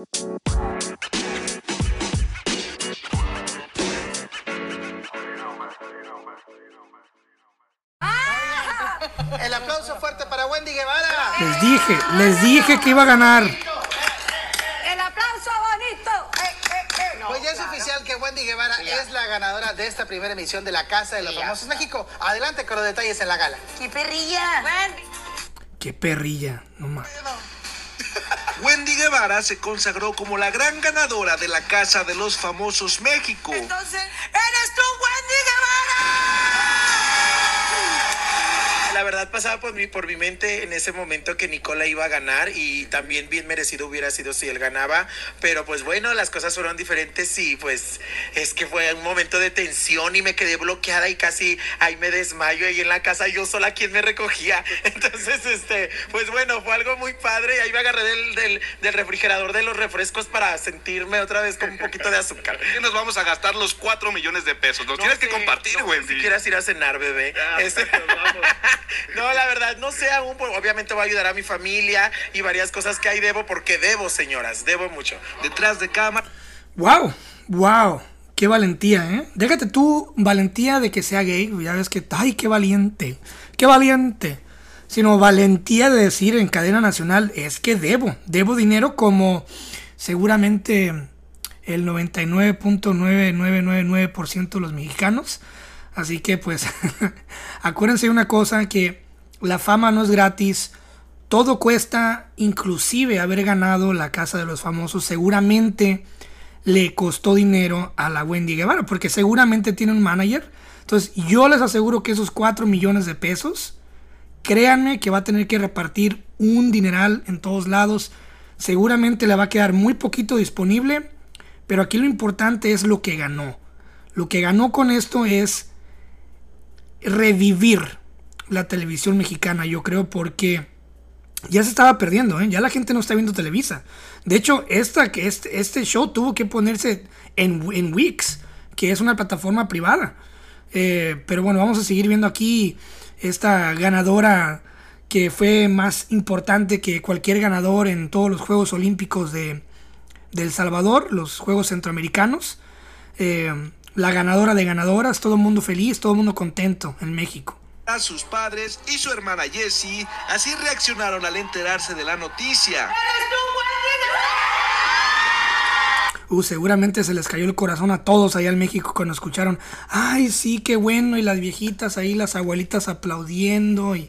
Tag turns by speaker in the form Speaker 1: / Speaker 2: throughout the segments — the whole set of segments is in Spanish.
Speaker 1: El aplauso fuerte para Wendy Guevara.
Speaker 2: Les dije, les dije que iba a ganar.
Speaker 3: El aplauso bonito. Eh, eh, eh.
Speaker 1: Pues ya es oficial que Wendy Guevara es la ganadora de esta primera emisión de la Casa de los Famosos México. Adelante con los detalles en la gala.
Speaker 3: ¡Qué perrilla!
Speaker 2: Qué perrilla, no más.
Speaker 4: Guevara se consagró como la gran ganadora de la Casa de los Famosos México.
Speaker 3: Entonces,
Speaker 5: verdad pasaba por mi, por mi mente en ese momento que Nicola iba a ganar y también bien merecido hubiera sido si él ganaba, pero pues bueno, las cosas fueron diferentes y pues es que fue un momento de tensión y me quedé bloqueada y casi ahí me desmayo ahí en la casa yo sola quien me recogía. Entonces, este, pues bueno, fue algo muy padre y ahí me agarré del, del, del refrigerador de los refrescos para sentirme otra vez con un poquito de azúcar.
Speaker 6: ¿Qué nos vamos a gastar los 4 millones de pesos? Nos tienes que
Speaker 5: sé,
Speaker 6: compartir,
Speaker 5: no,
Speaker 6: Wendy.
Speaker 5: Si quieras ir a cenar, bebé.
Speaker 6: Ah,
Speaker 5: Este-
Speaker 6: vamos.
Speaker 5: no, la verdad, no sé aún, pues, obviamente voy a ayudar a mi familia y varias cosas que ahí debo, porque debo, señoras, debo mucho.
Speaker 4: Detrás de cámara.
Speaker 2: Wow, wow. Qué valentía, ¿eh? Déjate tú valentía de que sea gay. Ya ves que, ay, qué valiente. Qué valiente. Sino valentía de decir en cadena nacional, es que debo. Debo dinero como seguramente el 99.9999% de los mexicanos. Así que pues acuérdense de una cosa que la fama no es gratis. Todo cuesta, inclusive haber ganado la Casa de los Famosos. Seguramente le costó dinero a la Wendy Guevara, porque seguramente tiene un manager. Entonces yo les aseguro que esos 4 millones de pesos, créanme que va a tener que repartir un dineral en todos lados. Seguramente le va a quedar muy poquito disponible, pero aquí lo importante es lo que ganó. Lo que ganó con esto es revivir la televisión mexicana, yo creo, porque ya se estaba perdiendo, ¿eh? ya la gente no está viendo Televisa. De hecho, esta, que este, este show tuvo que ponerse en, en Wix, que es una plataforma privada. Eh, pero bueno, vamos a seguir viendo aquí esta ganadora que fue más importante que cualquier ganador en todos los Juegos Olímpicos de, El Salvador, los Juegos Centroamericanos. Eh, la ganadora de ganadoras, todo el mundo feliz, todo el mundo contento en México.
Speaker 4: A sus padres y su hermana Jessie así reaccionaron al enterarse de la noticia.
Speaker 2: Uh, seguramente se les cayó el corazón a todos allá en México cuando escucharon, ay, sí, qué bueno, y las viejitas ahí, las abuelitas aplaudiendo, y,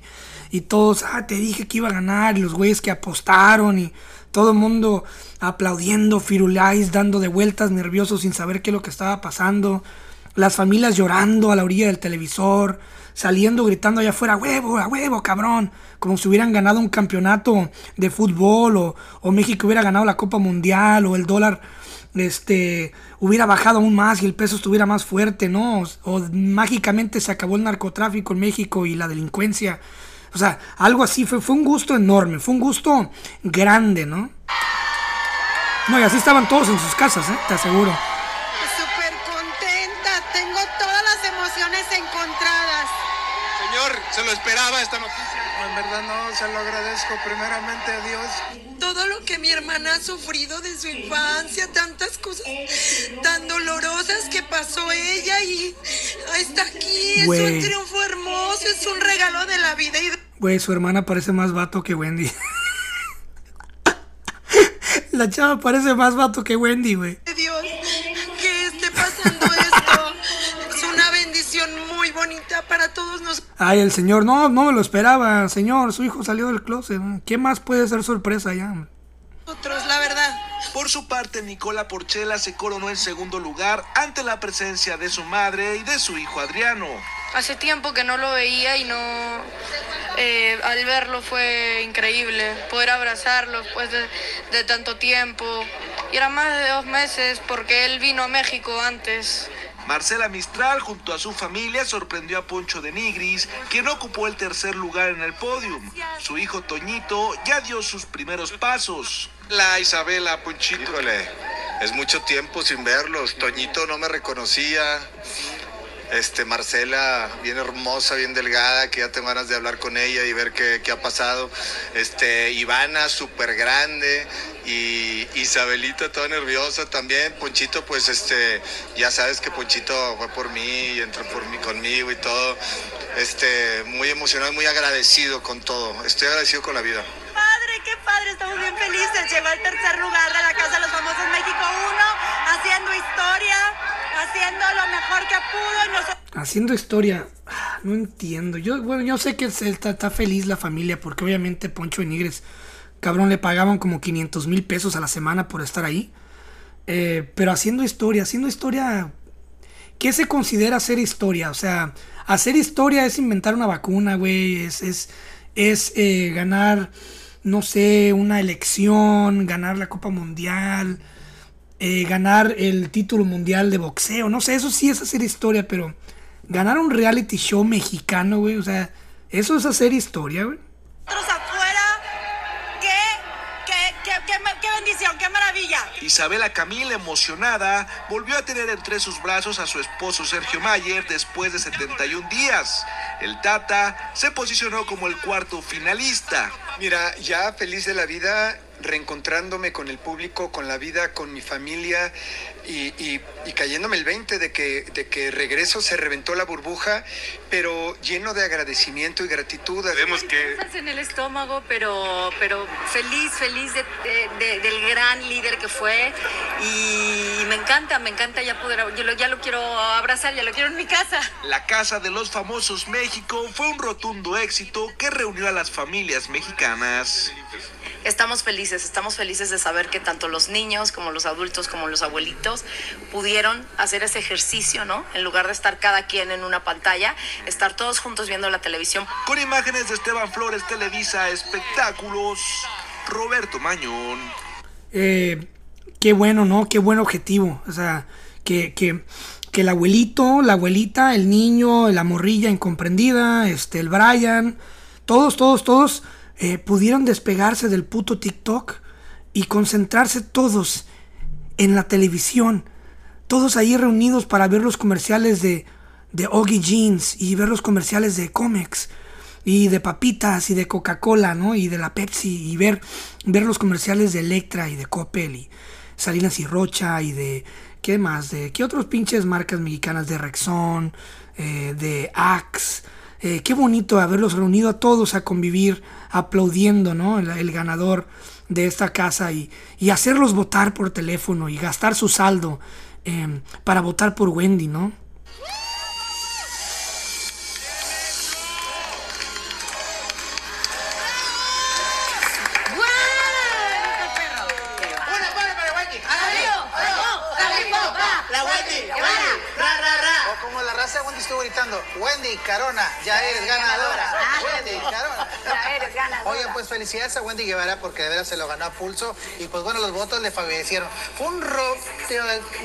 Speaker 2: y todos, ah, te dije que iba a ganar, y los güeyes que apostaron, y todo el mundo aplaudiendo, firulais, dando de vueltas, nerviosos, sin saber qué es lo que estaba pasando, las familias llorando a la orilla del televisor, saliendo, gritando allá afuera, huevo, a huevo, cabrón, como si hubieran ganado un campeonato de fútbol, o, o México hubiera ganado la Copa Mundial, o el dólar este hubiera bajado aún más y el peso estuviera más fuerte, ¿no? O, o mágicamente se acabó el narcotráfico en México y la delincuencia. O sea, algo así fue, fue un gusto enorme, fue un gusto grande, ¿no? No, y así estaban todos en sus casas, ¿eh? Te aseguro.
Speaker 7: Súper contenta, tengo todas las emociones encontradas.
Speaker 6: Señor, se lo esperaba esta noticia.
Speaker 8: En verdad no, se lo agradezco primeramente a Dios.
Speaker 7: Todo lo que mi hermana ha sufrido de su infancia, tantas cosas tan dolorosas que pasó ella y está aquí, es un triunfo hermoso, es un regalo de la vida y de
Speaker 2: Güey, su hermana parece más vato que Wendy. La chava parece más vato que Wendy, güey.
Speaker 7: Dios para todos nosotros.
Speaker 2: Ay, el señor, no, no me lo esperaba, señor. Su hijo salió del closet. ¿Qué más puede ser sorpresa ya?
Speaker 7: la verdad.
Speaker 4: Por su parte, Nicola Porchela se coronó en segundo lugar ante la presencia de su madre y de su hijo Adriano.
Speaker 9: Hace tiempo que no lo veía y no... eh, al verlo fue increíble, poder abrazarlo después de, de tanto tiempo. Y era más de dos meses porque él vino a México antes.
Speaker 4: Marcela Mistral, junto a su familia, sorprendió a Poncho de Nigris, quien ocupó el tercer lugar en el podium. Su hijo Toñito ya dio sus primeros pasos.
Speaker 6: La Isabela, Ponchito.
Speaker 10: Híjole, es mucho tiempo sin verlos. Toñito no me reconocía. Este, Marcela, bien hermosa, bien delgada, que ya tengo ganas de hablar con ella y ver qué, qué ha pasado. Este, Ivana, súper grande. Y, Isabelita toda nerviosa también. Ponchito, pues este, ya sabes que Ponchito fue por mí y entró por mí conmigo y todo. Este, muy emocionado, muy agradecido con todo. Estoy agradecido con la vida.
Speaker 11: Padre, estamos bien felices. Llegó al tercer lugar de la Casa de los Famosos México 1, haciendo historia, haciendo lo mejor que pudo. Nosotros...
Speaker 2: Haciendo historia, ah, no entiendo. Yo, bueno, yo sé que está, feliz la familia porque obviamente Poncho y Nigres, cabrón, le pagaban como 500 mil pesos a la semana por estar ahí. Eh, pero haciendo historia, haciendo historia, ¿qué se considera hacer historia? O sea, hacer historia es inventar una vacuna, güey, es, es, es eh, ganar, no sé, una elección, ganar la Copa Mundial, eh, ganar el título mundial de boxeo, no sé, eso sí es hacer historia, pero ganar un reality show mexicano, güey, o sea, eso es hacer historia, güey.
Speaker 4: Isabela Camil, emocionada, volvió a tener entre sus brazos a su esposo Sergio Mayer después de 71 días. El Tata se posicionó como el cuarto finalista.
Speaker 12: Mira, ya feliz de la vida, reencontrándome con el público, con la vida, con mi familia y, y- y cayéndome el 20 de que, de que regreso se reventó la burbuja, pero lleno de agradecimiento y gratitud.
Speaker 6: Vemos que
Speaker 13: en el estómago, pero, pero feliz, feliz de- de- de- del gran líder que fue y me encanta, me encanta ya poder, yo lo- ya lo quiero abrazar, ya lo quiero en mi casa.
Speaker 4: La Casa de los Famosos México fue un rotundo éxito que reunió a las familias mexicanas.
Speaker 14: Estamos felices, estamos felices de saber que tanto los niños como los adultos como los abuelitos pudieron hacer ese ejercicio, ¿no? En lugar de estar cada quien en una pantalla, estar todos juntos viendo la televisión.
Speaker 4: Con imágenes de Esteban Flores, Televisa Espectáculos, Roberto Mañón.
Speaker 2: Eh, qué bueno, ¿no? Qué buen objetivo. O sea, que, que, que el abuelito, la abuelita, el niño, la morrilla incomprendida, este, el Brian, todos, todos, todos eh, pudieron despegarse del puto TikTok y concentrarse todos en la televisión. Todos ahí reunidos para ver los comerciales de, de Oggy Jeans y ver los comerciales de Comex y de papitas y de Coca-Cola, ¿no? Y de la Pepsi y ver, ver los comerciales de Electra y de Coppel y Salinas y Rocha y de ¿qué más? De qué otros pinches marcas mexicanas de Rexón, eh, de Axe. Eh, qué bonito haberlos reunido a todos a convivir aplaudiendo, ¿no? El, ganador de esta casa y, y hacerlos votar por teléfono y gastar su saldo eh, para votar por Wendy, ¿no?
Speaker 1: Felicidades a Wendy Guevara porque de veras se lo ganó a pulso y pues bueno, los votos le favorecieron. Fue un,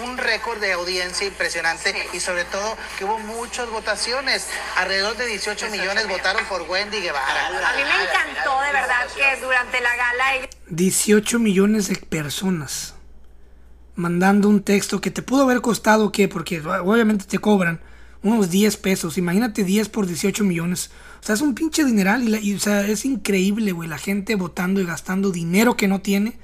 Speaker 1: un récord de audiencia impresionante y sobre todo que hubo muchas votaciones. Alrededor de 18 millones votaron por Wendy Guevara.
Speaker 3: A mí me encantó de verdad que durante la gala ella
Speaker 2: 18 millones de personas mandando un texto que te pudo haber costado, ¿qué? Porque obviamente te cobran unos 10 pesos. Imagínate 10 por 18 millones. Sea, es un pinche dineral y, la- y, o sea, es increíble, güey, la gente votando y gastando dinero que no tiene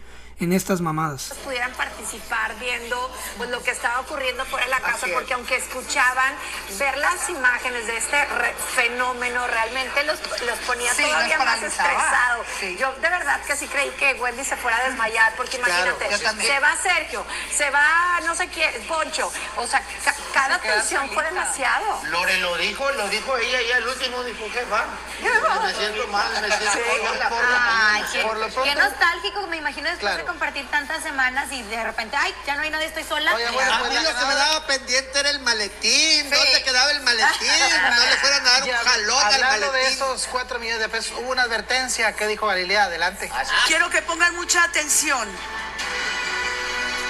Speaker 2: en estas mamadas.
Speaker 3: pudieran participar viendo pues lo que estaba ocurriendo fuera de la casa, porque aunque escuchaban, ver las imágenes de este re- fenómeno realmente los, los ponía
Speaker 1: Sí,
Speaker 3: todavía más estresados.
Speaker 1: Sí.
Speaker 3: Yo de verdad que sí creí que Wendy se fuera a desmayar, porque imagínate, se va Sergio, se va no sé quién, Poncho, o sea, ca- cada
Speaker 1: Se
Speaker 3: tensión fue demasiado.
Speaker 15: Lore lo dijo, lo dijo ella, ella el último dijo jefa. Me siento mal, me siento
Speaker 1: Sí,
Speaker 15: mal.
Speaker 1: por
Speaker 16: qué,
Speaker 1: por lo
Speaker 16: qué
Speaker 1: pronto-
Speaker 16: nostálgico, me imagino después
Speaker 1: Claro.
Speaker 16: de compartir tantas semanas y de repente, ay, ya no hay nadie, estoy sola.
Speaker 1: Oye, bueno,
Speaker 15: A
Speaker 1: pues
Speaker 15: lo que me daba pendiente era el maletín. ¿Dónde quedaba el maletín? No le fueran a dar un jalón al
Speaker 1: Hablando de
Speaker 15: maletín.
Speaker 1: esos 4 millones de pesos, hubo una advertencia. ¿Qué dijo Galilea? Adelante.
Speaker 7: Quiero que pongan mucha atención.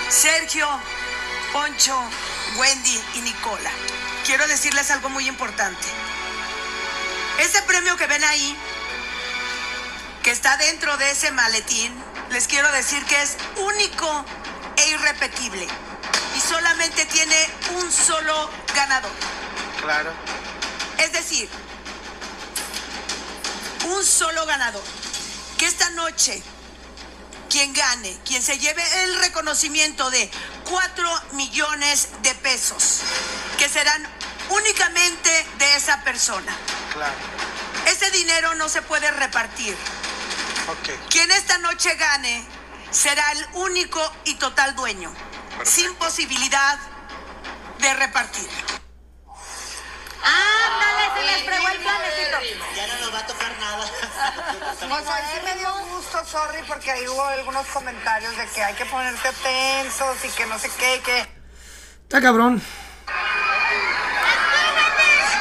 Speaker 7: Sergio, Poncho, Wendy y Nicola. Quiero decirles algo muy importante. Este premio que ven ahí, que está dentro de ese maletín, les quiero decir que es único e irrepetible. Y solamente tiene un solo ganador.
Speaker 1: Claro.
Speaker 7: Es decir, un solo ganador. Que esta noche quien gane, quien se lleve el reconocimiento de 4 millones de pesos, que serán únicamente de esa persona.
Speaker 1: Claro.
Speaker 7: Ese dinero no se puede repartir.
Speaker 1: Ok.
Speaker 7: Quien esta noche gane será el único y total dueño, sin posibilidad de repartir.
Speaker 16: Ándale, se les fregó el planecito.
Speaker 15: Ya no nos va a tocar nada.
Speaker 3: Pues a sí me dio gusto, sorry, porque ahí hubo algunos comentarios de que hay que ponerse tensos y que no sé qué, que...
Speaker 2: Está cabrón.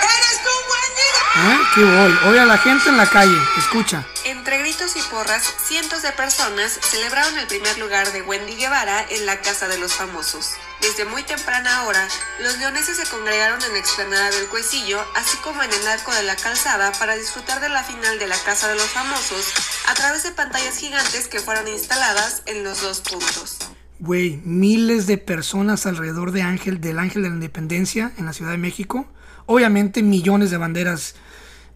Speaker 7: ¡Eres tú, Wendy!
Speaker 2: ¿Eh? ¿Qué voy? Oye a la gente en la calle. Escucha.
Speaker 17: Entre gritos y porras, cientos de personas celebraron el primer lugar de Wendy Guevara en la Casa de los Famosos. Desde muy temprana hora, los leoneses se congregaron en la explanada del Cuecillo, así como en el arco de la calzada, para disfrutar de la final de la Casa de los Famosos a través de pantallas gigantes que fueron instaladas en los dos puntos.
Speaker 2: Güey, miles de personas alrededor de Ángel, del Ángel de la Independencia en la Ciudad de México. Obviamente millones de banderas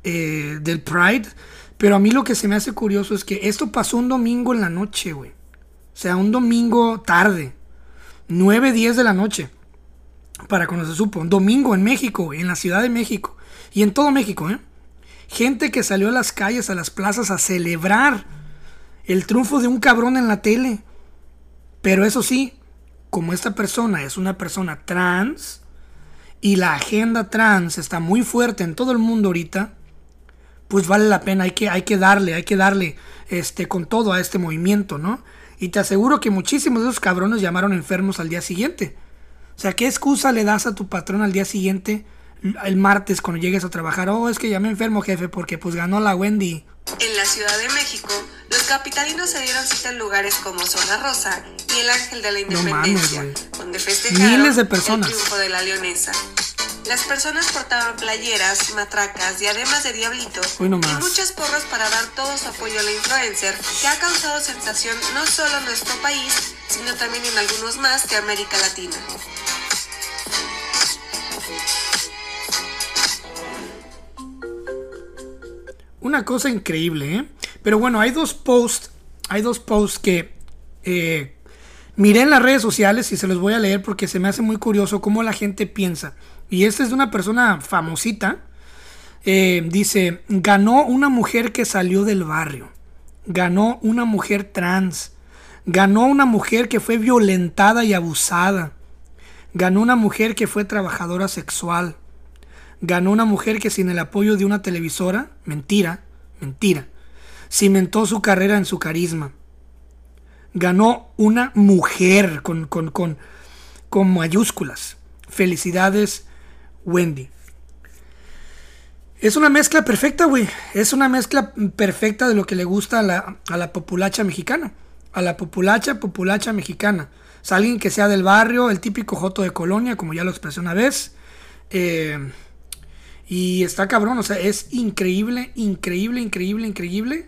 Speaker 2: eh, del Pride. Pero a mí lo que se me hace curioso es que esto pasó un domingo en la noche, güey. O sea, un domingo tarde. 9, 10 de la noche. Para cuando se supo. Un domingo en México, en la Ciudad de México. Y en todo México, ¿eh? Gente que salió a las calles, a las plazas a celebrar el triunfo de un cabrón en la tele. Pero eso sí, como esta persona es una persona trans y la agenda trans está muy fuerte en todo el mundo ahorita, pues vale la pena, hay que, hay que darle, hay que darle este, con todo a este movimiento, ¿no? Y te aseguro que muchísimos de esos cabrones llamaron enfermos al día siguiente. O sea, ¿qué excusa le das a tu patrón al día siguiente, el martes, cuando llegues a trabajar? Oh, es que llamé enfermo, jefe, porque pues ganó la Wendy.
Speaker 17: En la Ciudad de México, los capitalinos se dieron cita en lugares como Zona Rosa y el Ángel de la
Speaker 2: No mames,
Speaker 17: Independencia, donde festejaron
Speaker 2: Miles de personas.
Speaker 17: el triunfo de la leonesa. Las personas portaban playeras, matracas, diademas de diablito
Speaker 2: Hoy no
Speaker 17: y muchas porras para dar todo su apoyo a la influencer, que ha causado sensación no solo en nuestro país, sino también en algunos más de América Latina.
Speaker 2: Una cosa increíble, ¿eh? Pero bueno, hay dos posts, hay dos posts que eh, miré en las redes sociales y se los voy a leer porque se me hace muy curioso cómo la gente piensa. Y este es de una persona famosita. Eh, dice, ganó una mujer que salió del barrio. Ganó una mujer trans. Ganó una mujer que fue violentada y abusada. Ganó una mujer que fue trabajadora sexual. Ganó una mujer que sin el apoyo de una televisora, mentira, mentira, cimentó su carrera en su carisma. Ganó una mujer con, con, con, con mayúsculas. Felicidades, Wendy. Es una mezcla perfecta, güey. Es una mezcla perfecta de lo que le gusta a la, a la populacha mexicana. A la populacha, populacha mexicana. O sea, alguien que sea del barrio, el típico joto de colonia, como ya lo expresé una vez. Eh, y está cabrón, o sea, es increíble, increíble, increíble, increíble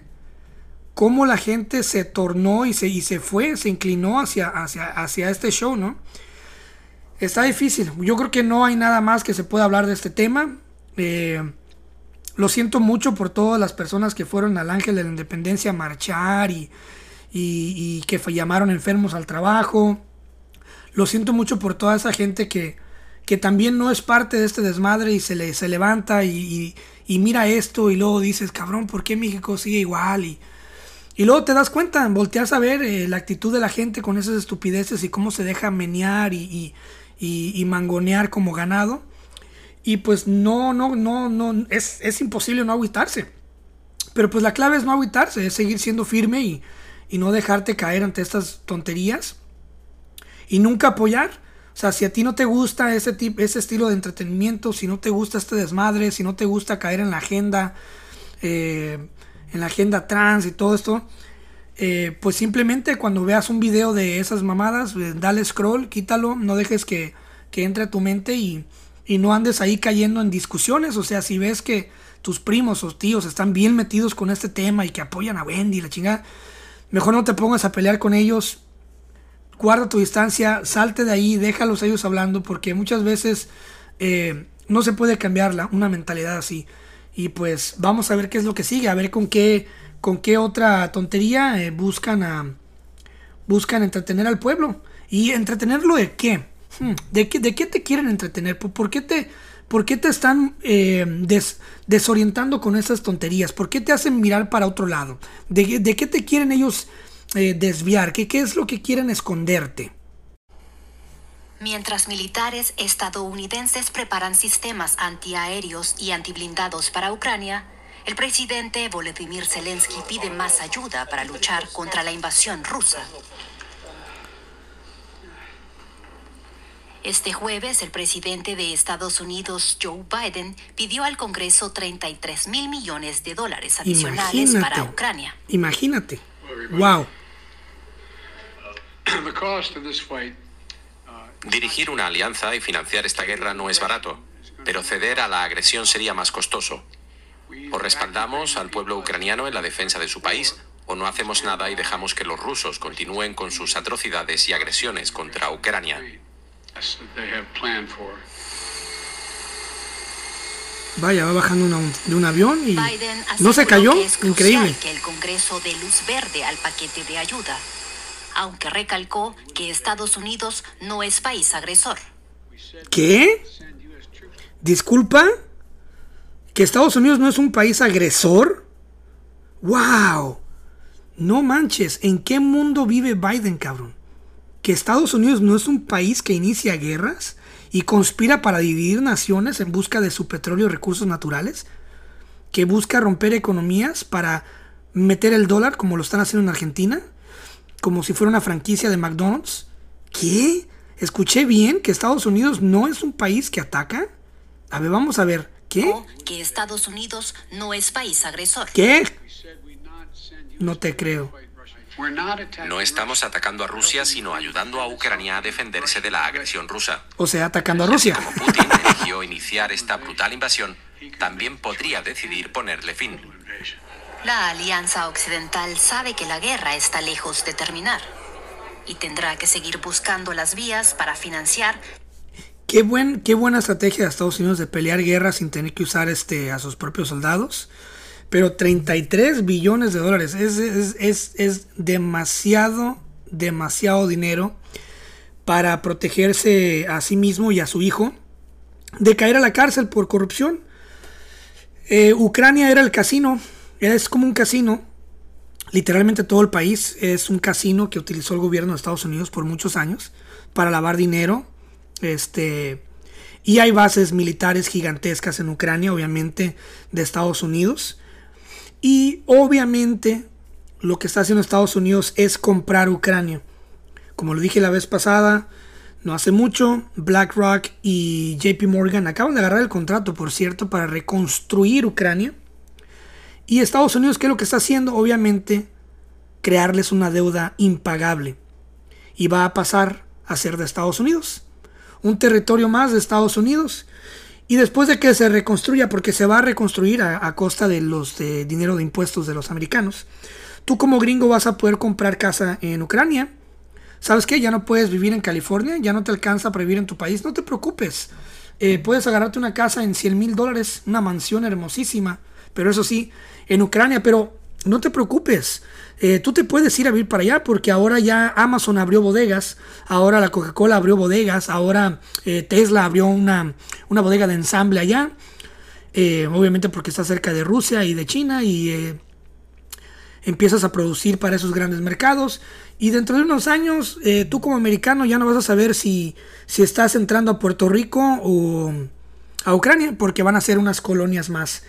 Speaker 2: cómo la gente se tornó y se, y se fue, se inclinó hacia, hacia, hacia este show, ¿no? Está difícil. Yo creo que no hay nada más que se pueda hablar de este tema. Eh, lo siento mucho por todas las personas que fueron al Ángel de la Independencia a marchar y, y, que llamaron enfermos al trabajo. Lo siento mucho por toda esa gente que, que también no es parte de este desmadre y se, le, se levanta y, y- mira esto y luego dices, cabrón, ¿por qué México sigue igual? Y, y luego te das cuenta, volteas a ver eh, la actitud de la gente con esas estupideces y cómo se deja menear y- y- mangonear como ganado. Y pues no, no, no, no, es, es imposible no agüitarse. Pero pues la clave es no agüitarse, es seguir siendo firme y, y no dejarte caer ante estas tonterías. Y nunca apoyar. O sea, si a ti no te gusta ese, tipo, ese estilo de entretenimiento, si no te gusta este desmadre, si no te gusta caer en la agenda, eh, en la agenda trans y todo esto, eh, pues simplemente cuando veas un video de esas mamadas, eh, dale scroll, quítalo, no dejes que, que entre a tu mente y, y no andes ahí cayendo en discusiones. O sea, si ves que tus primos o tíos están bien metidos con este tema y que apoyan a Wendy la chingada, mejor no te pongas a pelear con ellos. Guarda tu distancia, salte de ahí, déjalos ellos hablando, porque muchas veces eh, no se puede cambiar la- una mentalidad así. Y pues vamos a ver qué es lo que sigue, a ver con qué, con qué otra tontería eh, buscan a, buscan entretener al pueblo. ¿Y entretenerlo de qué? Hmm, ¿De qué, de qué te quieren entretener? ¿Por, qué te, por qué te están eh, des- desorientando con esas tonterías? ¿Por qué te hacen mirar para otro lado? ¿De, de qué te quieren ellos eh, desviar? ¿Qué, ¿Qué es lo que quieren esconderte?
Speaker 18: Mientras militares estadounidenses preparan sistemas antiaéreos y antiblindados para Ucrania, el presidente Volodymyr Zelensky pide más ayuda para luchar contra la invasión rusa. Este jueves, el presidente de Estados Unidos, Joe Biden, pidió al Congreso 33 mil millones de dólares adicionales para
Speaker 2: Imagínate.
Speaker 18: Ucrania.
Speaker 2: Imagínate. Wow.
Speaker 19: The cost of this fight
Speaker 20: Dirigir una alianza y financiar esta guerra no es barato, pero ceder a la agresión sería más costoso. O respaldamos al pueblo ucraniano en la defensa de su país, o no hacemos nada y dejamos que los rusos continúen con sus atrocidades y agresiones contra Ucrania.
Speaker 2: Vaya, va bajando una- de un avión y
Speaker 18: Biden
Speaker 2: no se cayó.
Speaker 18: que es crucial
Speaker 2: Increíble.
Speaker 18: que el Congreso dé luz verde al paquete de ayuda, aunque recalcó que Estados Unidos no es país agresor.
Speaker 2: ¿Qué? Disculpa. ¿Que Estados Unidos no es un país agresor? ¡Wow! No manches, ¿en qué mundo vive Biden, cabrón? ¿Que Estados Unidos no es un país que inicia guerras y conspira para dividir naciones en busca de su petróleo y recursos naturales? ¿Que busca romper economías para meter el dólar como lo están haciendo en Argentina? ¿Como si fuera una franquicia de McDonald's? ¿Qué? ¿Escuché bien que Estados Unidos no es un país que ataca? A ver, vamos a ver. ¿Qué?
Speaker 18: Que Estados Unidos no es país agresor.
Speaker 2: ¿Qué? No te creo.
Speaker 20: No estamos atacando a Rusia, sino ayudando a Ucrania a defenderse de la agresión rusa.
Speaker 2: O sea, atacando a Rusia.
Speaker 20: Putin eligió iniciar esta brutal invasión, también podría decidir ponerle fin.
Speaker 18: La Alianza Occidental sabe que la guerra está lejos de terminar y tendrá que seguir buscando las vías para financiar
Speaker 2: Qué, buen, qué buena estrategia de Estados Unidos de pelear guerras sin tener que usar este, a sus propios soldados. Pero 33 billones de dólares es, es, es, es demasiado, demasiado dinero para protegerse a sí mismo y a su hijo de caer a la cárcel por corrupción. Eh, Ucrania era el casino, es como un casino. Literalmente todo el país es un casino que utilizó el gobierno de Estados Unidos por muchos años para lavar dinero. Este, y hay bases militares gigantescas en Ucrania, obviamente, de Estados Unidos. Y obviamente lo que está haciendo Estados Unidos es comprar Ucrania. Como lo dije la vez pasada, no hace mucho, BlackRock y JP Morgan acaban de agarrar el contrato, por cierto, para reconstruir Ucrania. Y Estados Unidos, ¿qué es lo que está haciendo? Obviamente, crearles una deuda impagable. Y va a pasar a ser de Estados Unidos. Un territorio más de Estados Unidos. Y después de que se reconstruya, porque se va a reconstruir a, costa de los de dinero de impuestos de los americanos, tú como gringo vas a poder comprar casa en Ucrania. ¿Sabes qué? Ya no puedes vivir en California, ya no te alcanza para vivir en tu país, no te preocupes. Eh, puedes agarrarte una casa en 100 mil dólares, una mansión hermosísima, pero eso sí, en Ucrania, pero no te preocupes. Eh, tú te puedes ir a vivir para allá porque ahora ya Amazon abrió bodegas, ahora la Coca-Cola abrió bodegas, ahora eh, Tesla abrió una, una bodega de ensamble allá. Eh, obviamente porque está cerca de Rusia y de China y empiezas a producir para esos grandes mercados. Y dentro de unos años, tú como americano ya no vas a saber si, si estás entrando a Puerto Rico o a Ucrania, porque van a ser unas colonias más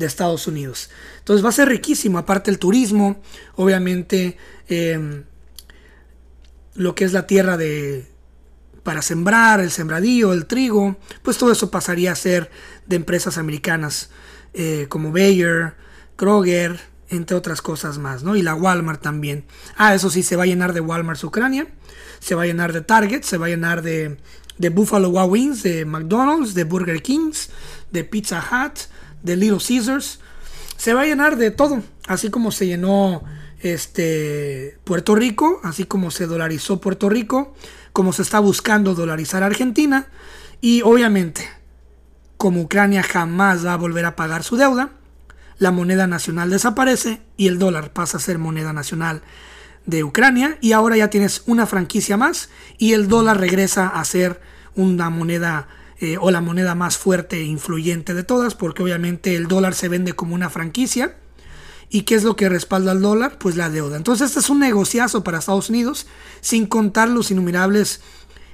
Speaker 2: de Estados Unidos. Entonces va a ser riquísimo, aparte el turismo, obviamente eh, lo que es la tierra de para sembrar, el sembradío, el trigo, pues todo eso pasaría a ser de empresas americanas eh, como Bayer, Kroger, entre otras cosas más, ¿no? Y la Walmart también. Ah, eso sí, se va a llenar de Walmart Ucrania, se va a llenar de Target, se va a llenar de, de Buffalo Wild Wings, de McDonald's, de Burger Kings, de Pizza Hut, de Little Caesars. Se va a llenar de todo, así como se llenó este Puerto Rico, así como se dolarizó Puerto Rico, como se está buscando dolarizar Argentina y obviamente como Ucrania jamás va a volver a pagar su deuda, la moneda nacional desaparece y el dólar pasa a ser moneda nacional de Ucrania y ahora ya tienes una franquicia más y el dólar regresa a ser una moneda eh, o la moneda más fuerte e influyente de todas porque obviamente el dólar se vende como una franquicia ¿Y qué es lo que respalda al dólar? Pues la deuda. Entonces este es un negociazo para Estados Unidos, sin contar los innumerables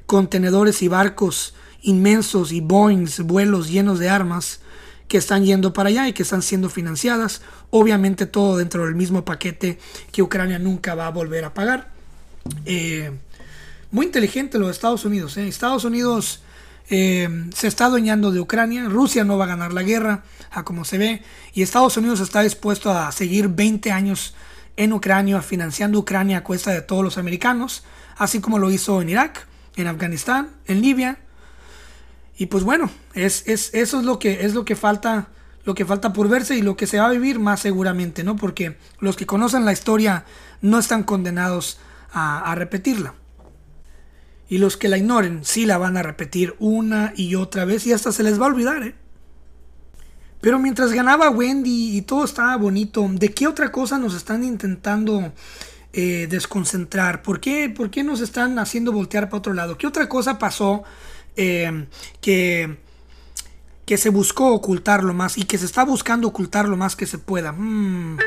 Speaker 2: contenedores y barcos inmensos y Boeings, vuelos llenos de armas que están yendo para allá y que están siendo financiadas. Obviamente todo dentro del mismo paquete que Ucrania nunca va a volver a pagar. Eh, muy inteligente lo de Estados Unidos. ¿eh? Estados Unidos eh, se está adueñando de Ucrania. Rusia no va a ganar la guerra, a como se ve. Y Estados Unidos está dispuesto a seguir 20 años en Ucrania, financiando Ucrania a cuesta de todos los americanos, así como lo hizo en Irak, en Afganistán, en Libia. Y pues bueno, es, es, eso es lo que es lo que falta lo que falta por verse y lo que se va a vivir más seguramente, ¿no? Porque los que conocen la historia no están condenados a repetirla. Y los que la ignoren sí la van a repetir una y otra vez y hasta se les va a olvidar, ¿eh? Pero mientras ganaba Wendy y todo estaba bonito, ¿de qué otra cosa nos están intentando eh, desconcentrar? ¿Por qué, ¿Por qué nos están haciendo voltear para otro lado? ¿Qué otra cosa pasó eh, que, que se buscó ocultarlo más y que se está buscando ocultar lo más que se pueda? Mm.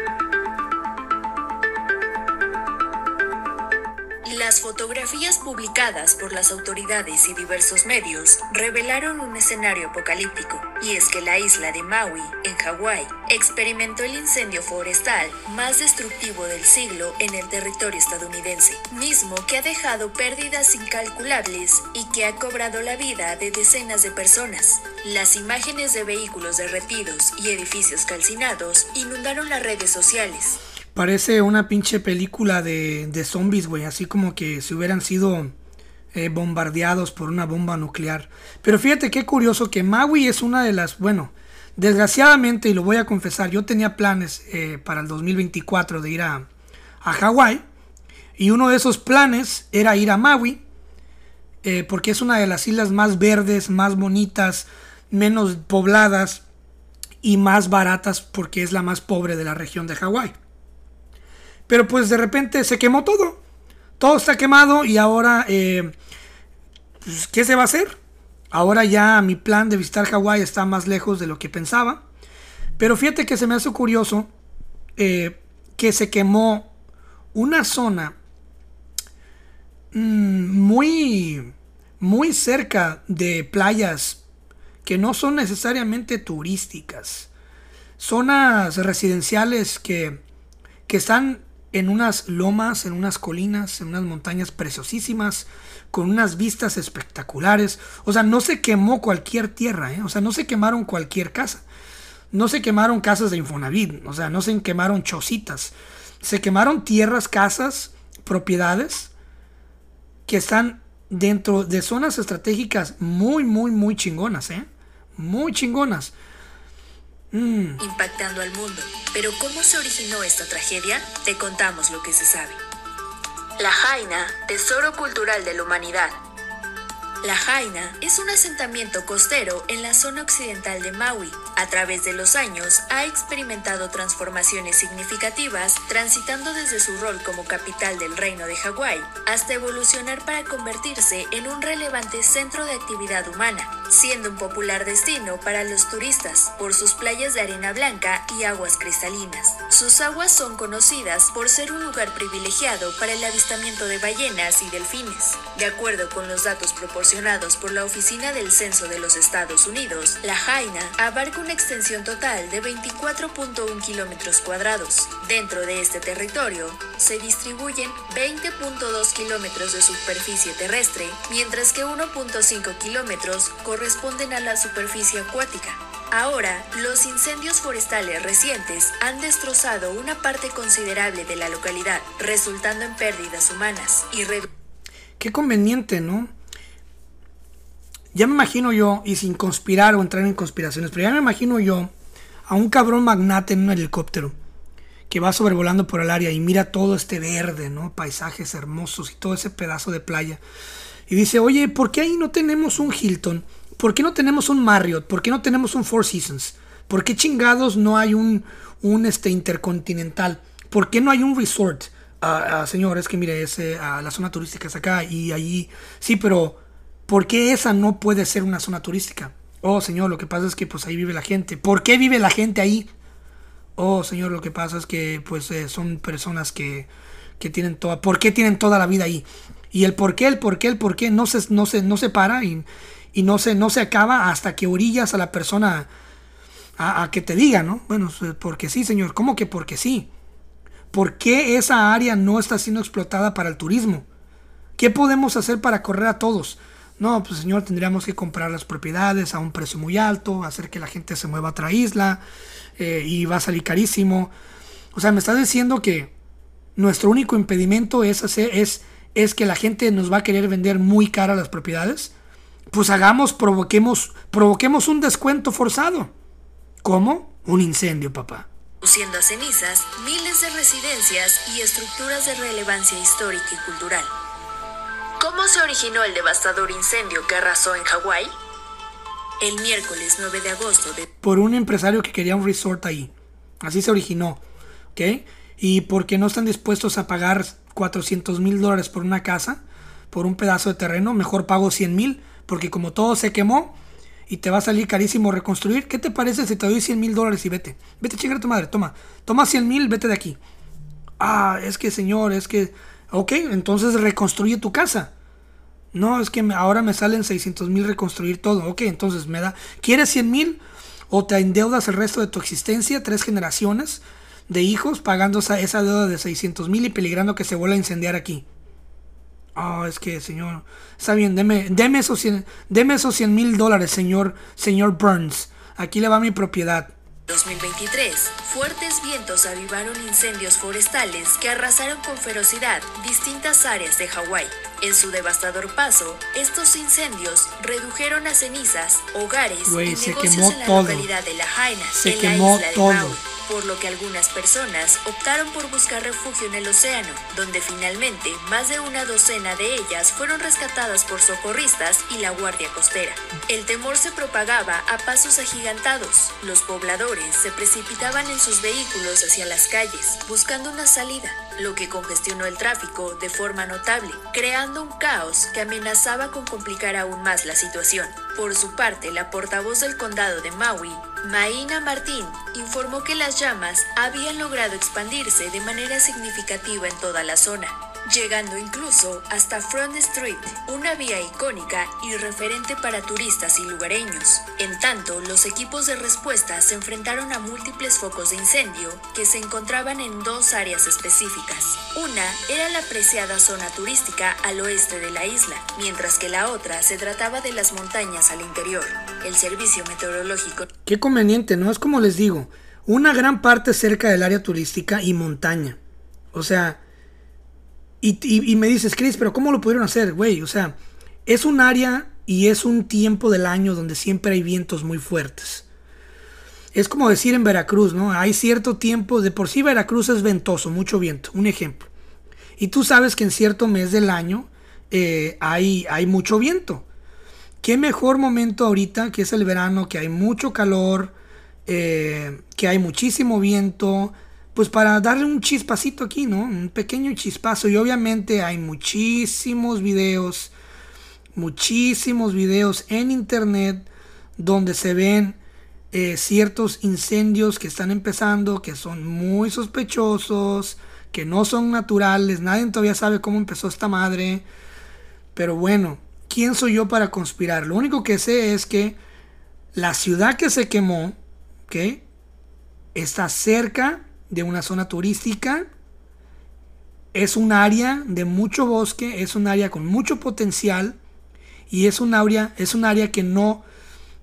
Speaker 21: Las fotografías publicadas por las autoridades y diversos medios revelaron un escenario apocalíptico, y es que la isla de Maui, en Hawái, experimentó el incendio forestal más destructivo del siglo en el territorio estadounidense, mismo que ha dejado pérdidas incalculables y que ha cobrado la vida de decenas de personas. Las imágenes de vehículos derretidos y edificios calcinados inundaron las redes sociales,
Speaker 2: Parece una pinche película de, de zombies, güey. Así como que si hubieran sido eh, bombardeados por una bomba nuclear. Pero fíjate qué curioso que Maui es una de las, bueno, desgraciadamente, y lo voy a confesar, yo tenía planes eh, para el 2024 de ir a, a Hawái. Y uno de esos planes era ir a Maui. Eh, porque es una de las islas más verdes, más bonitas, menos pobladas y más baratas porque es la más pobre de la región de Hawái. Pero pues de repente se quemó todo. Todo está quemado y ahora, eh, pues, ¿qué se va a hacer? Ahora ya mi plan de visitar Hawái está más lejos de lo que pensaba. Pero fíjate que se me hace curioso eh, que se quemó una zona mm, muy, muy cerca de playas que no son necesariamente turísticas. Zonas residenciales que, que están en unas lomas, en unas colinas, en unas montañas preciosísimas, con unas vistas espectaculares. O sea, no se quemó cualquier tierra, ¿eh? o sea, no se quemaron cualquier casa. No se quemaron casas de Infonavit, o sea, no se quemaron chocitas. Se quemaron tierras, casas, propiedades que están dentro de zonas estratégicas muy, muy, muy chingonas, ¿eh? Muy chingonas.
Speaker 21: Mm. impactando al mundo. Pero ¿cómo se originó esta tragedia? Te contamos lo que se sabe. La Jaina, tesoro cultural de la humanidad, la Jaina es un asentamiento costero en la zona occidental de Maui. A través de los años ha experimentado transformaciones significativas, transitando desde su rol como capital del reino de Hawái hasta evolucionar para convertirse en un relevante centro de actividad humana, siendo un popular destino para los turistas por sus playas de arena blanca y aguas cristalinas. Sus aguas son conocidas por ser un lugar privilegiado para el avistamiento de ballenas y delfines. De acuerdo con los datos proporcionados, por la Oficina del Censo de los Estados Unidos, la Jaina abarca una extensión total de 24.1 kilómetros cuadrados. Dentro de este territorio se distribuyen 20.2 kilómetros de superficie terrestre, mientras que 1.5 kilómetros corresponden a la superficie acuática. Ahora, los incendios forestales recientes han destrozado una parte considerable de la localidad, resultando en pérdidas humanas y
Speaker 2: Qué conveniente, ¿no? Ya me imagino yo, y sin conspirar o entrar en conspiraciones, pero ya me imagino yo a un cabrón magnate en un helicóptero que va sobrevolando por el área y mira todo este verde, ¿no? Paisajes hermosos y todo ese pedazo de playa. Y dice, oye, ¿por qué ahí no tenemos un Hilton? ¿Por qué no tenemos un Marriott? ¿Por qué no tenemos un Four Seasons? ¿Por qué chingados no hay un, un este, intercontinental? ¿Por qué no hay un resort? ah, señor, es que mire, es, eh, ah, la zona turística es acá y allí, sí, pero ¿por qué esa no puede ser una zona turística? Oh, señor, lo que pasa es que pues ahí vive la gente. ¿Por qué vive la gente ahí? Oh, señor, lo que pasa es que pues eh, son personas que, que tienen toda... ¿Por qué tienen toda la vida ahí? Y el por qué, el por qué, el por qué no se, no se, no se para y, y no, se, no se acaba hasta que orillas a la persona a, a que te diga, ¿no? Bueno, porque sí, señor. ¿Cómo que porque sí? ¿Por qué esa área no está siendo explotada para el turismo? ¿Qué podemos hacer para correr a todos? No, pues señor, tendríamos que comprar las propiedades a un precio muy alto, hacer que la gente se mueva a otra isla eh, y va a salir carísimo. O sea, me estás diciendo que nuestro único impedimento es, hacer, es, es que la gente nos va a querer vender muy cara las propiedades. Pues hagamos, provoquemos, provoquemos un descuento forzado. ¿Cómo? Un incendio, papá.
Speaker 21: Reduciendo a cenizas miles de residencias y estructuras de relevancia histórica y cultural. ¿Cómo se originó el devastador incendio que arrasó en Hawái? El miércoles 9 de agosto de...
Speaker 2: Por un empresario que quería un resort ahí. Así se originó. ¿Ok? Y porque no están dispuestos a pagar 400 mil dólares por una casa, por un pedazo de terreno, mejor pago 100 mil, porque como todo se quemó y te va a salir carísimo reconstruir, ¿qué te parece si te doy 100 mil dólares y vete? Vete chingar a tu madre, toma. Toma 100 mil, vete de aquí. Ah, es que señor, es que Ok, entonces reconstruye tu casa. No, es que ahora me salen 600 mil reconstruir todo. Ok, entonces me da... ¿Quieres 100 mil? O te endeudas el resto de tu existencia, tres generaciones de hijos, pagando esa, deuda de 600 mil y peligrando que se vuelva a incendiar aquí. Oh, es que, señor, está bien, deme, deme esos 100 mil dólares, señor, señor Burns. Aquí le va mi propiedad.
Speaker 21: 2023, fuertes vientos avivaron incendios forestales que arrasaron con ferocidad distintas áreas de Hawái. En su devastador paso, estos incendios redujeron a cenizas hogares
Speaker 2: Wey,
Speaker 21: y negocios en la
Speaker 2: todo.
Speaker 21: localidad de La Jaina,
Speaker 2: Se
Speaker 21: en
Speaker 2: quemó
Speaker 21: la isla
Speaker 2: todo.
Speaker 21: de Maui, por lo que algunas personas optaron por buscar refugio en el océano, donde finalmente más de una docena de ellas fueron rescatadas por socorristas y la Guardia Costera. El temor se propagaba a pasos agigantados. Los pobladores se precipitaban en sus vehículos hacia las calles, buscando una salida, lo que congestionó el tráfico de forma notable, creando un caos que amenazaba con complicar aún más la situación. Por su parte, la portavoz del condado de Maui, Maina Martín, informó que las llamas habían logrado expandirse de manera significativa en toda la zona, llegando incluso hasta Front Street, una vía icónica y referente para turistas y lugareños. En tanto, los equipos de respuesta se enfrentaron a múltiples focos de incendio que se encontraban en dos áreas específicas. Una era la preciada zona turística al oeste de la isla, mientras que la otra se trataba de las montañas al interior. El servicio meteorológico
Speaker 2: Qué conveniente, ¿no? Es como les digo, una gran parte cerca del área turística y montaña. O sea, y, y- me dices, Chris, pero ¿cómo lo pudieron hacer, güey? O sea, es un área y es un tiempo del año donde siempre hay vientos muy fuertes. Es como decir en Veracruz, ¿no? Hay cierto tiempo, de por sí Veracruz es ventoso, mucho viento, un ejemplo. Y tú sabes que en cierto mes del año eh, hay, hay mucho viento. ¿Qué mejor momento ahorita que es el verano, que hay mucho calor, eh, que hay muchísimo viento, pues para darle un chispacito aquí, ¿no? Un pequeño chispazo. Y obviamente hay muchísimos videos, muchísimos videos en internet donde se ven eh, ciertos incendios que están empezando, que son muy sospechosos, que no son naturales, nadie todavía sabe cómo empezó esta madre. Pero bueno, ¿quién soy yo para conspirar? Lo único que sé es que la ciudad que se quemó, ¿ok? Está cerca de una zona turística. Es un área de mucho bosque, es un área con mucho potencial y es un área, es un área que no,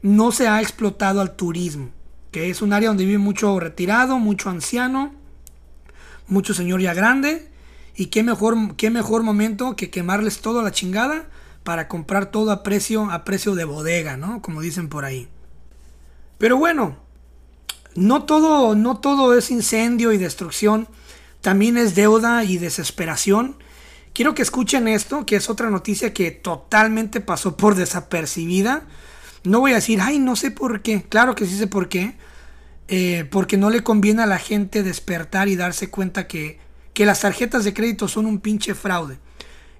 Speaker 2: no se ha explotado al turismo. Que es un área donde vive mucho retirado, mucho anciano, mucho señor ya grande. Y qué mejor, qué mejor momento que quemarles todo la chingada para comprar todo a precio, a precio de bodega, ¿no? Como dicen por ahí. Pero bueno, no todo, no todo es incendio y destrucción. También es deuda y desesperación. Quiero que escuchen esto, que es otra noticia que totalmente pasó por desapercibida. No voy a decir, ay, no sé por qué. Claro que sí sé por qué. Eh, porque no le conviene a la gente despertar y darse cuenta que, que las tarjetas de crédito son un pinche fraude.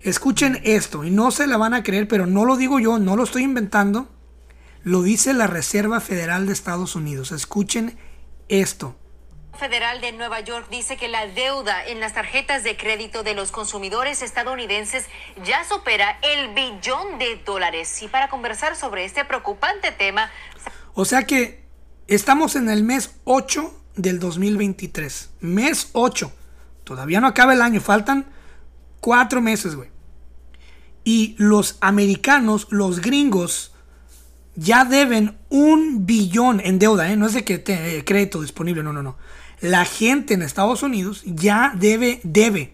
Speaker 2: Escuchen esto, y no se la van a creer, pero no lo digo yo, no lo estoy inventando. Lo dice la Reserva Federal de Estados Unidos. Escuchen esto.
Speaker 18: Federal de Nueva York dice que la deuda en las tarjetas de crédito de los consumidores estadounidenses ya supera el billón de dólares. Y para conversar sobre este preocupante tema...
Speaker 2: O sea que estamos en el mes 8 del 2023. Mes 8. Todavía no acaba el año, faltan cuatro meses, güey. Y los americanos, los gringos, ya deben un billón en deuda, ¿eh? No es de que te, crédito disponible, no, no, no. La gente en Estados Unidos ya debe, debe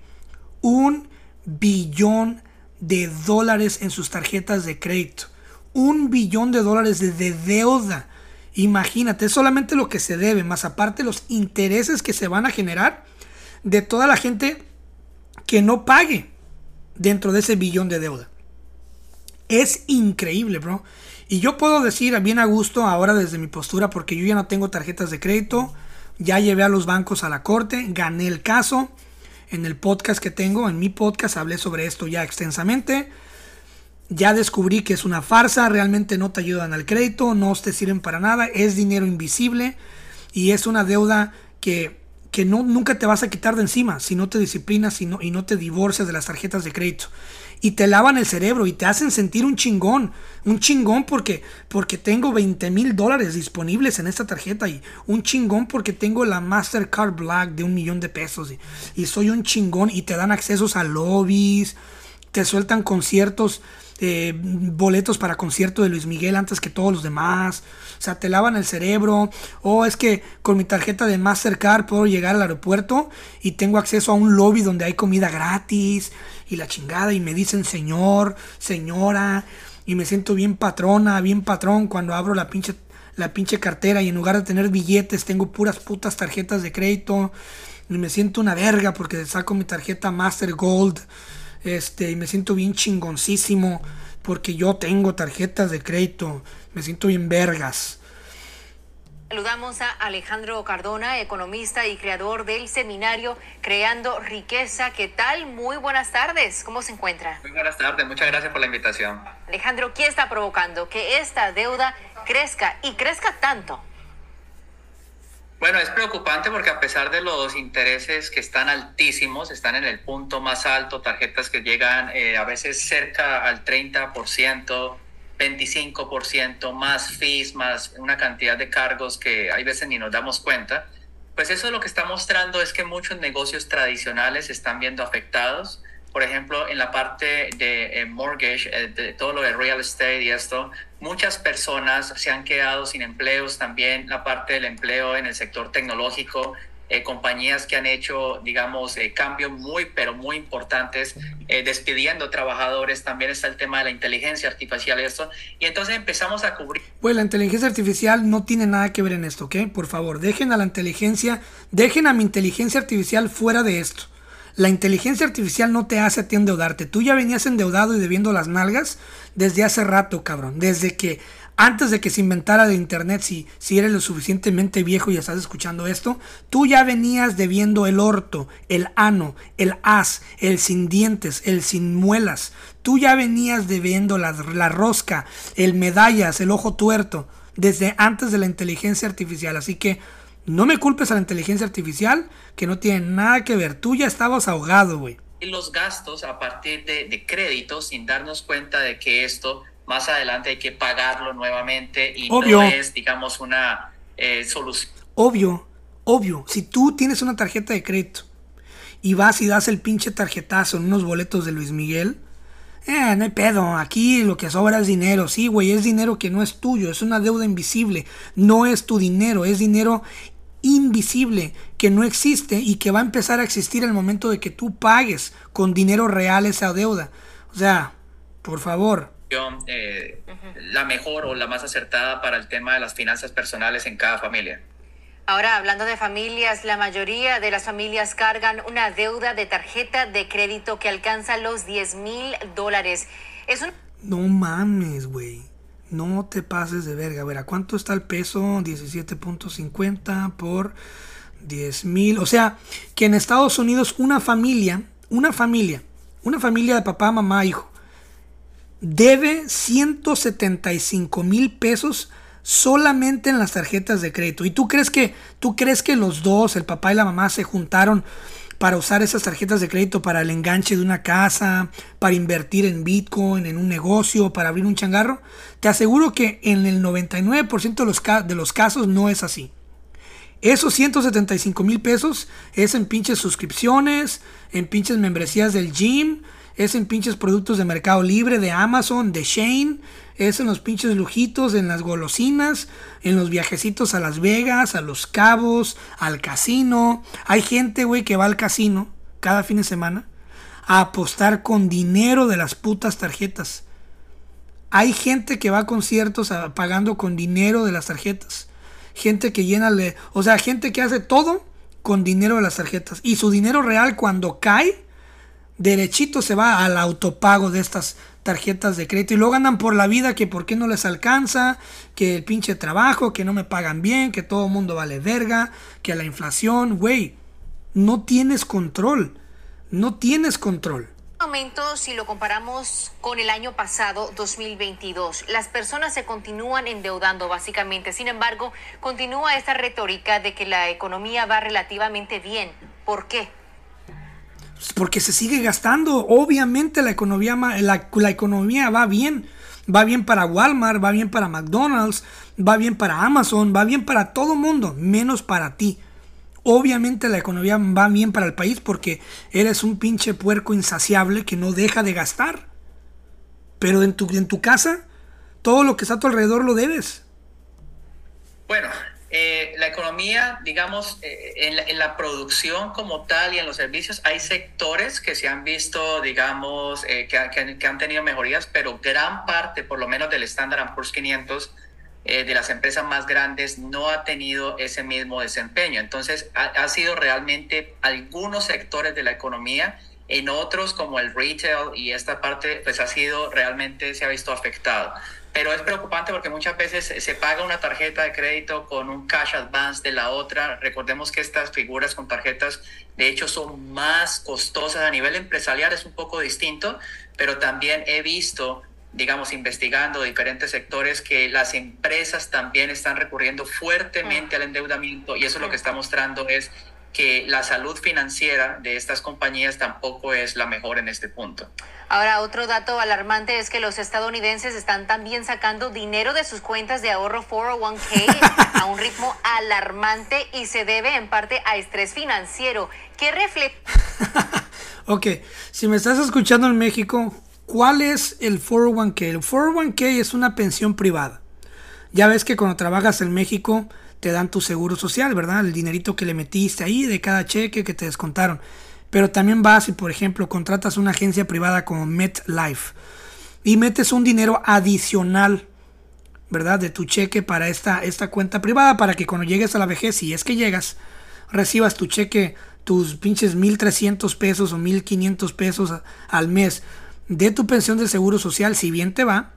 Speaker 2: un billón de dólares en sus tarjetas de crédito. Un billón de dólares de, de deuda. Imagínate, es solamente lo que se debe, más aparte los intereses que se van a generar de toda la gente que no pague dentro de ese billón de deuda. Es increíble, bro. Y yo puedo decir bien a gusto ahora desde mi postura, porque yo ya no tengo tarjetas de crédito, ya llevé a los bancos a la corte, gané el caso. En el podcast que tengo, en mi podcast, hablé sobre esto ya extensamente. Ya descubrí que es una farsa, realmente no te ayudan al crédito, no te sirven para nada, es dinero invisible y es una deuda que que no, nunca te vas a quitar de encima si no te disciplinas y no, y no te divorcias de las tarjetas de crédito. Y te lavan el cerebro y te hacen sentir un chingón. Un chingón porque, porque tengo 20 mil dólares disponibles en esta tarjeta. Y un chingón porque tengo la Mastercard Black de un millón de pesos. Y, y soy un chingón y te dan accesos a lobbies. Te sueltan conciertos boletos para concierto de Luis Miguel antes que todos los demás. O sea, te lavan el cerebro. O es que con mi tarjeta de Mastercard puedo llegar al aeropuerto y tengo acceso a un lobby donde hay comida gratis y la chingada. Y me dicen señor, señora. Y me siento bien patrona, bien patrón cuando abro la pinche, la pinche cartera y en lugar de tener billetes tengo puras putas tarjetas de crédito. Y me siento una verga porque saco mi tarjeta Master Gold este, y me siento bien chingoncísimo porque yo tengo tarjetas de crédito. Me siento bien vergas.
Speaker 18: Saludamos a Alejandro Cardona, economista y creador del seminario Creando Riqueza. ¿Qué tal? Muy buenas tardes. ¿Cómo se encuentra?
Speaker 22: Muy buenas tardes. Muchas gracias por la invitación.
Speaker 18: Alejandro, ¿qué está provocando que esta deuda crezca y crezca tanto?
Speaker 22: Bueno, es preocupante porque a pesar de los intereses que están altísimos, están en el punto más alto, tarjetas que llegan eh, a veces cerca al 30%, 25%, más fees, más una cantidad de cargos que hay veces ni nos damos cuenta, pues eso lo que está mostrando es que muchos negocios tradicionales están viendo afectados por ejemplo, en la parte de eh, mortgage, eh, de todo lo de real estate y esto, muchas personas se han quedado sin empleos, también la parte del empleo en el sector tecnológico, eh, compañías que han hecho, digamos, cambios muy, pero muy importantes, despidiendo trabajadores, también está el tema de la inteligencia artificial y esto, y entonces empezamos a cubrir.
Speaker 2: Pues la inteligencia artificial no tiene nada que ver en esto, ¿ok? Por favor, dejen a la inteligencia, dejen a mi inteligencia artificial fuera de esto. La inteligencia artificial no te hace a ti endeudarte. Tú ya venías endeudado y debiendo las nalgas desde hace rato, cabrón. Desde que antes de que se inventara el internet, si, si eres lo suficientemente viejo y estás escuchando esto, tú ya venías debiendo el orto, el ano, el as, el sin dientes, el sin muelas. Tú ya venías debiendo la, la rosca, el medallas, el ojo tuerto, desde antes de la inteligencia artificial. Así que no me culpes a la inteligencia artificial que no tiene nada que ver. Tú ya estabas ahogado, güey.
Speaker 22: Los gastos a partir de, créditos sin darnos cuenta de que esto más adelante hay que pagarlo nuevamente y no es, digamos, una eh, solución.
Speaker 2: Obvio, obvio. Si tú tienes una tarjeta de crédito y vas y das el pinche tarjetazo en unos boletos de Luis Miguel, eh, no hay pedo, aquí lo que sobra es dinero. Sí, güey, es dinero que no es tuyo, es una deuda invisible. No es tu dinero, es dinero invisible que no existe y que va a empezar a existir el momento de que tú pagues con dinero real esa deuda. O sea, por favor.
Speaker 22: Eh, la mejor o la más acertada para el tema de las finanzas personales en cada familia.
Speaker 18: Ahora, hablando de familias, la mayoría de las familias cargan una deuda de tarjeta de crédito que alcanza los 10 mil dólares. Es un...
Speaker 2: No mames, güey. No te pases de verga. A ver, ¿a cuánto está el peso? 17.50 por 10 mil. O sea, que en Estados Unidos una familia, una familia, una familia de papá, mamá, hijo, debe 175 mil pesos solamente en las tarjetas de crédito. ¿Y tú crees que tú crees que los dos, el papá y la mamá, se juntaron para usar esas tarjetas de crédito para el enganche de una casa, para invertir en Bitcoin, en un negocio, para abrir un changarro? Te aseguro que en el 99% de los, de los casos no es así. Esos 175 mil pesos es en pinches suscripciones, en pinches membresías del gym, es en pinches productos de Mercado Libre, de Amazon, de Shane, es en los pinches lujitos, en las golosinas, en los viajecitos a Las Vegas, a Los Cabos, al casino. Hay gente, güey, que va al casino cada fin de semana a apostar con dinero de las putas tarjetas. Hay gente que va a conciertos pagando con dinero de las tarjetas. Gente que llena, o sea, gente que hace todo con dinero de las tarjetas. Y su dinero real cuando cae, derechito se va al autopago de estas tarjetas de crédito y luego andan por la vida que por qué no les alcanza, que el pinche trabajo, que no me pagan bien, que todo el mundo vale verga, que la inflación, güey, no tienes control, no tienes control.
Speaker 21: Momento, si lo comparamos con el año pasado, 2022, las personas se continúan endeudando básicamente. Sin embargo, continúa esta retórica de que la economía va relativamente bien. ¿Por qué?
Speaker 2: Porque se sigue gastando. Obviamente la economía, la, economía va bien. Va bien para Walmart, va bien para McDonald's, va bien para Amazon, va bien para todo mundo, menos para ti. Obviamente la economía va bien para el país porque eres un pinche puerco insaciable que no deja de gastar. Pero en tu, en tu casa, todo lo que está a tu alrededor lo debes.
Speaker 22: Bueno, eh, la economía, digamos, eh, en, la, producción como tal y en los servicios, hay sectores que se han visto, digamos, eh, que, han tenido mejorías, pero gran parte, por lo menos del Standard Poor's 500, de las empresas más grandes, no ha tenido ese mismo desempeño. Entonces, ha sido realmente algunos sectores de la economía en otros como el retail y esta parte pues ha sido realmente se ha visto afectado pero es preocupante porque muchas veces se paga una tarjeta de crédito con un cash advance de la otra. Recordemos que estas figuras con tarjetas de hecho son más costosas a nivel empresarial, es un poco distinto, pero también he visto, digamos, investigando diferentes sectores que las empresas también están recurriendo fuertemente al endeudamiento y eso lo que está mostrando es que la salud financiera de estas compañías tampoco es la mejor en este punto.
Speaker 21: Ahora, otro dato alarmante es que los estadounidenses están también sacando dinero de sus cuentas de ahorro 401k a un ritmo alarmante y se debe en parte a estrés financiero. ¿Qué refleja?
Speaker 2: ok, si me estás escuchando en México, ¿cuál es el 401k? El 401k es una pensión privada. Ya ves que cuando trabajas en México te dan tu seguro social, ¿verdad? El dinerito que le metiste ahí de cada cheque que te descontaron. Pero también vas y, por ejemplo, contratas una agencia privada como MetLife y metes un dinero adicional, ¿verdad? De tu cheque para esta, esta cuenta privada para que cuando llegues a la vejez, si es que llegas, recibas tu cheque, tus pinches 1.300 pesos o 1.500 pesos al mes de tu pensión de seguro social, si bien te va,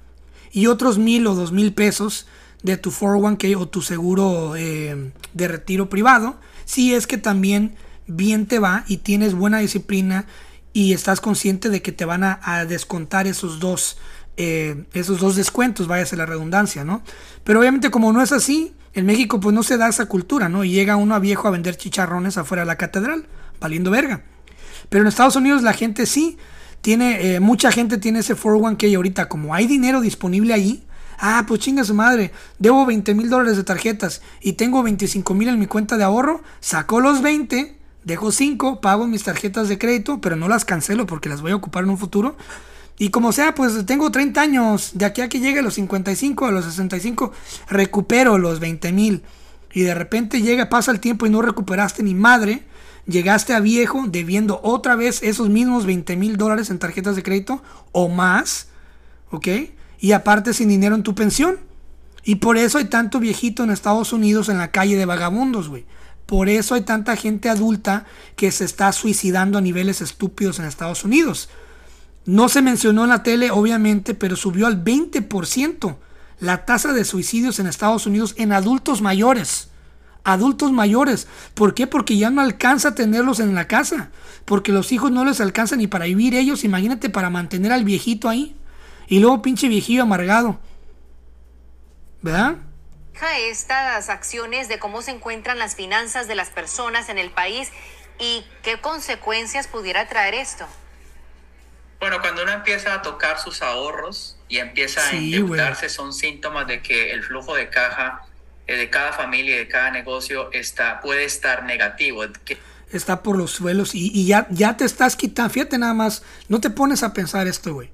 Speaker 2: y otros 1.000 o 2.000 pesos de tu 401k o tu seguro eh, de retiro privado, si es que también bien te va y tienes buena disciplina y estás consciente de que te van a, descontar esos dos, eh, esos dos descuentos, váyase la redundancia, ¿no? Pero obviamente como no es así, en México pues no se da esa cultura, ¿no? Y llega uno a viejo a vender chicharrones afuera de la catedral, valiendo verga. Pero en Estados Unidos la gente sí, tiene, eh, mucha gente tiene ese 401k ahorita, como hay dinero disponible ahí, Ah, pues chinga su madre. Debo 20 mil dólares de tarjetas y tengo 25 mil en mi cuenta de ahorro. Saco los 20, dejo 5, pago mis tarjetas de crédito, pero no las cancelo porque las voy a ocupar en un futuro. Y como sea, pues tengo 30 años. De aquí a que llegue a los 55, a los 65, recupero los 20 mil. Y de repente llega, pasa el tiempo y no recuperaste ni madre. Llegaste a viejo debiendo otra vez esos mismos 20 mil dólares en tarjetas de crédito o más. ¿Ok? Y aparte sin dinero en tu pensión. Y por eso hay tanto viejito en Estados Unidos en la calle de vagabundos, güey. Por eso hay tanta gente adulta que se está suicidando a niveles estúpidos en Estados Unidos. No se mencionó en la tele, obviamente, pero subió al 20% la tasa de suicidios en Estados Unidos en adultos mayores. adultos mayores. ¿Por qué? Porque ya no alcanza a tenerlos en la casa. Porque los hijos no les alcanzan ni para vivir ellos. Imagínate para mantener al viejito ahí. Y luego pinche viejillo amargado. ¿Verdad?
Speaker 21: Estas acciones de cómo se encuentran las finanzas de las personas en el país y qué consecuencias pudiera traer esto.
Speaker 22: Bueno, cuando uno empieza a tocar sus ahorros y empieza a
Speaker 2: Sí,
Speaker 22: endeudarse, son síntomas de que el flujo de caja eh, de cada familia y de cada negocio está, puede estar negativo.
Speaker 2: Está por los suelos y, y ya, ya te estás quitando. Fíjate nada más. No te pones a pensar esto, güey.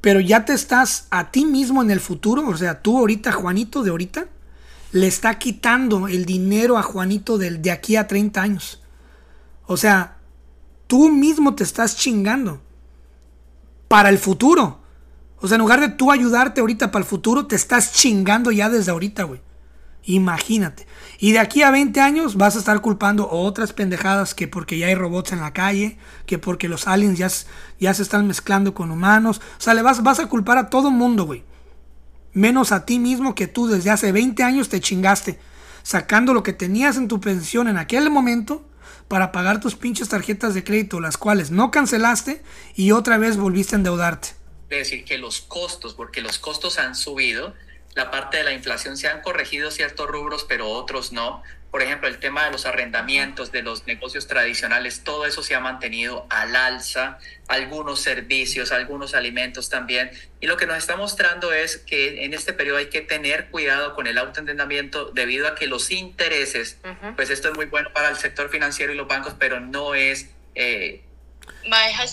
Speaker 2: Pero ya te estás a ti mismo en el futuro. O sea, tú ahorita, Juanito, de ahorita, le está quitando el dinero a Juanito del, de aquí a 30 años. O sea, tú mismo te estás chingando. Para el futuro. O sea, en lugar de tú ayudarte ahorita para el futuro, te estás chingando ya desde ahorita, güey. Imagínate. Y de aquí a 20 años vas a estar culpando otras pendejadas que porque ya hay robots en la calle, que porque los aliens ya, ya se están mezclando con humanos. O sea, le vas, vas a culpar a todo mundo, güey. Menos a ti mismo que tú desde hace 20 años te chingaste. Sacando lo que tenías en tu pensión en aquel momento para pagar tus pinches tarjetas de crédito, las cuales no cancelaste y otra vez volviste a endeudarte.
Speaker 22: decir que los costos, porque los costos han subido, la parte de la inflación se han corregido ciertos rubros, pero otros no. Por ejemplo, el tema de los arrendamientos, de los negocios tradicionales, todo eso se ha mantenido al alza, algunos servicios, algunos alimentos también. Y lo que nos está mostrando es que en este periodo hay que tener cuidado con el autoendeudamiento debido a que los intereses, pues esto es muy bueno para el sector financiero y los bancos, pero no es... eh,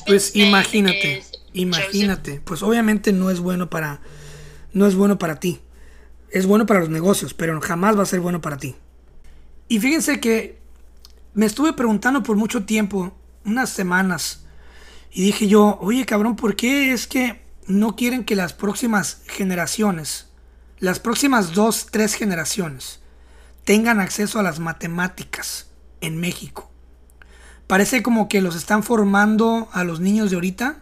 Speaker 2: Pues imagínate, imagínate. Pues obviamente no es bueno para, no es bueno para ti. Es bueno para los negocios, pero jamás va a ser bueno para ti. Y fíjense que me estuve preguntando por mucho tiempo, unas semanas, y dije yo, oye cabrón, ¿por qué es que no quieren que las próximas generaciones, las próximas dos, tres generaciones, tengan acceso a las matemáticas en México? Parece como que los están formando a los niños de ahorita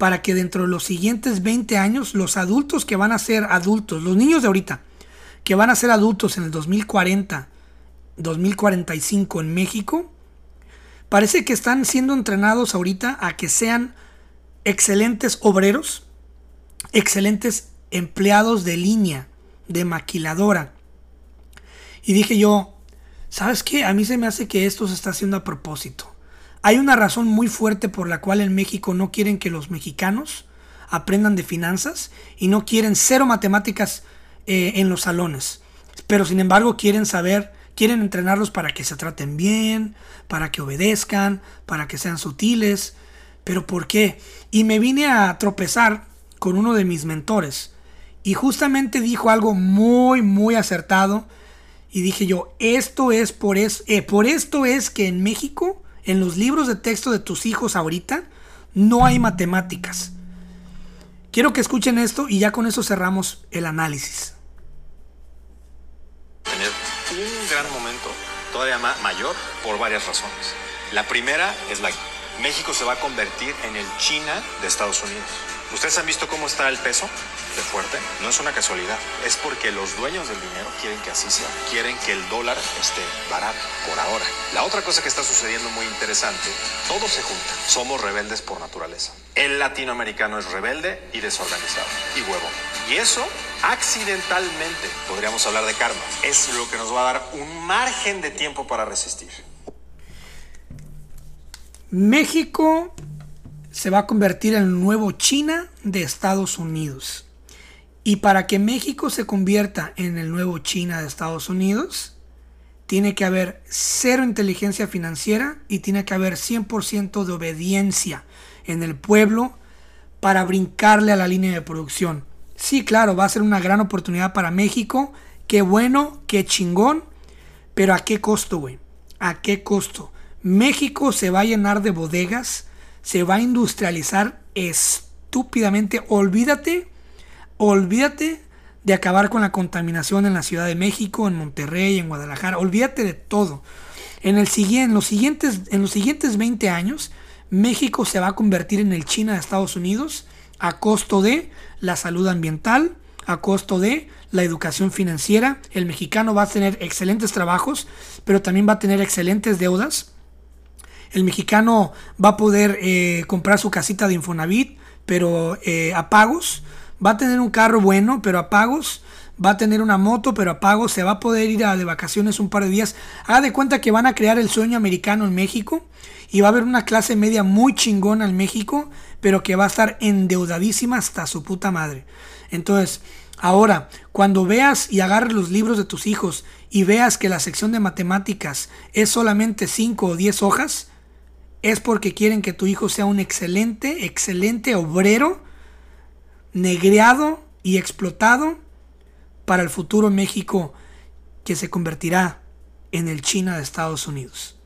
Speaker 2: para que dentro de los siguientes 20 años los adultos que van a ser adultos, los niños de ahorita que van a ser adultos en el 2040, 2045 en México, parece que están siendo entrenados ahorita a que sean excelentes obreros, excelentes empleados de línea, de maquiladora. Y dije yo, ¿sabes qué? A mí se me hace que esto se está haciendo a propósito. Hay una razón muy fuerte por la cual en México no quieren que los mexicanos aprendan de finanzas y no quieren cero matemáticas eh, en los salones. Pero sin embargo quieren saber, quieren entrenarlos para que se traten bien, para que obedezcan, para que sean sutiles. Pero ¿por qué? Y me vine a tropezar con uno de mis mentores. Y justamente dijo algo muy, muy acertado. Y dije yo, esto es por, es, eh, por esto es que en México, en los libros de texto de tus hijos ahorita, no hay matemáticas. Quiero que escuchen esto y ya con eso cerramos el análisis.
Speaker 23: tener un gran momento todavía ma- mayor por varias razones. La primera es la México se va a convertir en el China de Estados Unidos. ¿Ustedes han visto cómo está el peso de fuerte? No es una casualidad, es porque los dueños del dinero quieren que así sea, quieren que el dólar esté barato por ahora. La otra cosa que está sucediendo muy interesante, todo se junta. Somos rebeldes por naturaleza. El latinoamericano es rebelde y desorganizado y huevo. Y eso, accidentalmente, podríamos hablar de karma. Es lo que nos va a dar un margen de tiempo para resistir.
Speaker 2: México se va a convertir en el nuevo China de Estados Unidos. Y para que México se convierta en el nuevo China de Estados Unidos, tiene que haber cero inteligencia financiera y tiene que haber 100% de obediencia en el pueblo para brincarle a la línea de producción. Sí, claro, va a ser una gran oportunidad para México. Qué bueno, qué chingón. Pero ¿a qué costo, güey? ¿A qué costo? México se va a llenar de bodegas, se va a industrializar estúpidamente. Olvídate, olvídate de acabar con la contaminación en la Ciudad de México, en Monterrey, en Guadalajara. Olvídate de todo. En, el, en, los siguientes, en los siguientes 20 años, México se va a convertir en el China de Estados Unidos a costo de la salud ambiental, a costo de la educación financiera. El mexicano va a tener excelentes trabajos, pero también va a tener excelentes deudas. El mexicano va a poder eh, comprar su casita de Infonavit, pero eh, a pagos. Va a tener un carro bueno, pero a pagos. Va a tener una moto, pero a pagos. Se va a poder ir a de vacaciones un par de días. Haga de cuenta que van a crear el sueño americano en México. Y va a haber una clase media muy chingona en México, pero que va a estar endeudadísima hasta su puta madre. Entonces, ahora, cuando veas y agarres los libros de tus hijos y veas que la sección de matemáticas es solamente 5 o 10 hojas, es porque quieren que tu hijo sea un excelente, excelente obrero, negreado y explotado para el futuro México que se convertirá en el China de Estados Unidos.